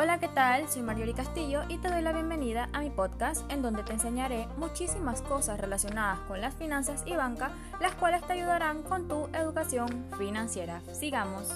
Hola, ¿qué tal? Soy Marioli Castillo y te doy la bienvenida a mi podcast en donde te enseñaré muchísimas cosas relacionadas con las finanzas y banca, las cuales te ayudarán con tu educación financiera. Sigamos.